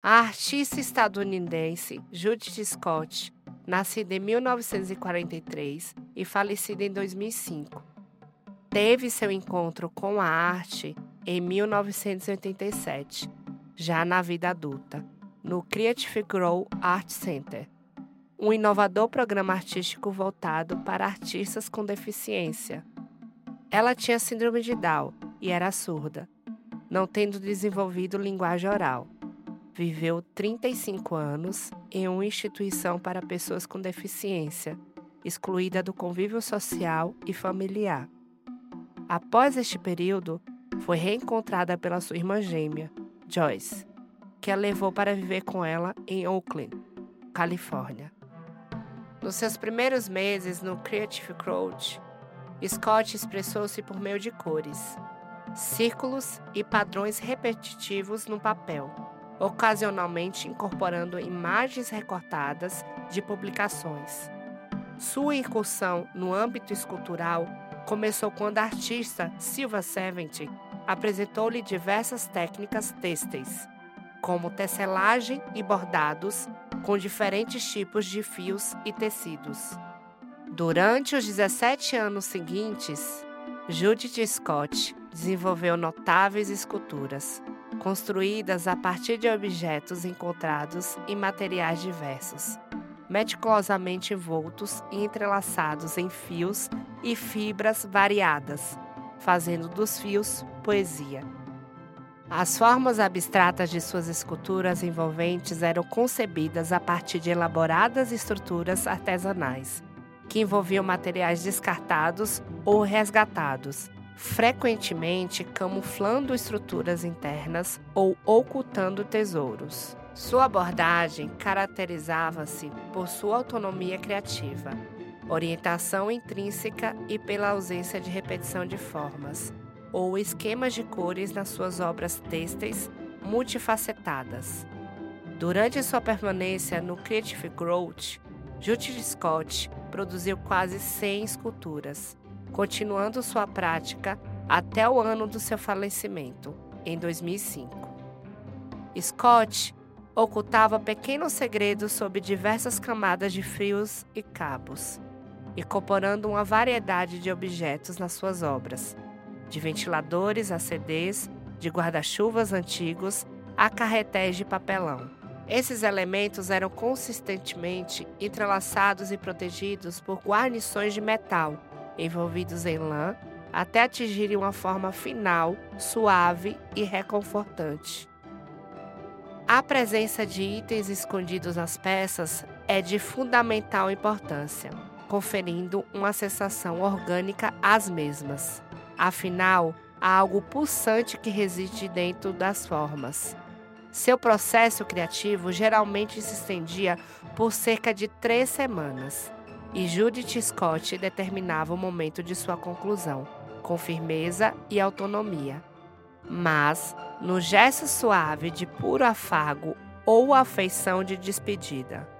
A artista estadunidense Judith Scott, nascida em 1943 e falecida em 2005, teve seu encontro com a arte em 1987, já na vida adulta, no Creative Grow Art Center, um inovador programa artístico voltado para artistas com deficiência. Ela tinha síndrome de Down e era surda, não tendo desenvolvido linguagem oral. Viveu 35 anos em uma instituição para pessoas com deficiência, excluída do convívio social e familiar. Após este período, foi reencontrada pela sua irmã gêmea, Joyce, que a levou para viver com ela em Oakland, Califórnia. Nos seus primeiros meses no Creative Crouch, Scott expressou-se por meio de cores, círculos e padrões repetitivos no papel ocasionalmente incorporando imagens recortadas de publicações. Sua incursão no âmbito escultural começou quando a artista Silva Seventy apresentou-lhe diversas técnicas têxteis, como tecelagem e bordados com diferentes tipos de fios e tecidos. Durante os 17 anos seguintes, Judith Scott desenvolveu notáveis esculturas, construídas a partir de objetos encontrados em materiais diversos, meticulosamente envoltos e entrelaçados em fios e fibras variadas, fazendo dos fios poesia. As formas abstratas de suas esculturas envolventes eram concebidas a partir de elaboradas estruturas artesanais, que envolviam materiais descartados ou resgatados, frequentemente camuflando estruturas internas ou ocultando tesouros. Sua abordagem caracterizava-se por sua autonomia criativa, orientação intrínseca e pela ausência de repetição de formas ou esquemas de cores nas suas obras têxteis multifacetadas. Durante sua permanência no Creative Growth, Judith Scott produziu quase 100 esculturas, continuando sua prática até o ano do seu falecimento, em 2005. Scott ocultava pequenos segredos sob diversas camadas de fios e cabos, incorporando uma variedade de objetos nas suas obras, de ventiladores a CDs, de guarda-chuvas antigos a carretéis de papelão. Esses elementos eram consistentemente entrelaçados e protegidos por guarnições de metal, envolvidos em lã até atingirem uma forma final, suave e reconfortante. A presença de itens escondidos nas peças é de fundamental importância, conferindo uma sensação orgânica às mesmas. Afinal, há algo pulsante que reside dentro das formas. Seu processo criativo geralmente se estendia por cerca de três semanas e Judith Scott determinava o momento de sua conclusão, com firmeza e autonomia. Mas, no gesto suave de puro afago ou afeição de despedida.